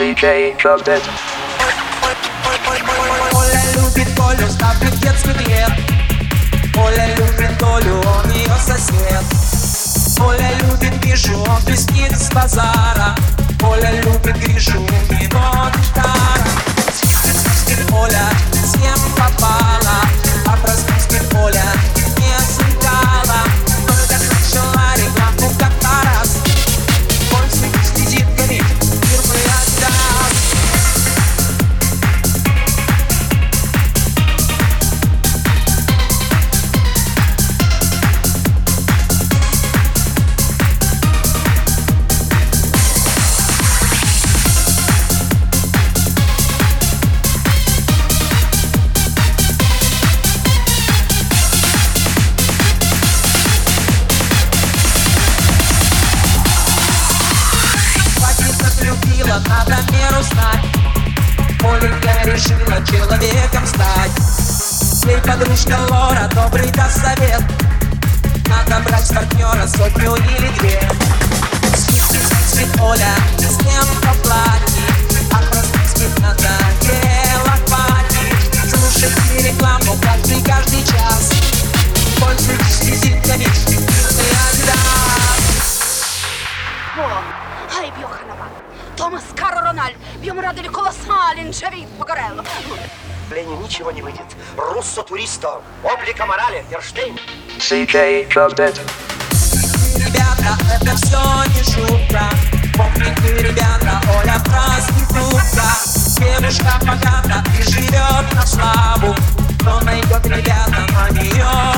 играет CK Trumpet. Оля любит Колю, ставлю детский хлеб. Оля любит Толю, он ее сосед. Оля любит Мишу, он блестит с базара. Оля любит Гришу, у него надо меру знать Оленька решила человеком стать. Ей подружка Лора добрый даст совет Надо брать с партнера сотню или две. Спит, спит Оля, с кем поплатит А проснусь спит надо, дело хватит Слушайте рекламу каждый, каждый час. Пользуйтесь визитками, фирмы Adidas О, ай Бьоханова! Томас Каро Рональд, Бьем радили колоссален Джави Погорелло. Ленин ничего не выйдет. Руссо туристо, облика морали, Ерштейн. CJ Club Ребята, это все не шутка. Помните, ребята, Оля проститутка. Девушка богата и живет на славу. Кто найдет, ребята, на нее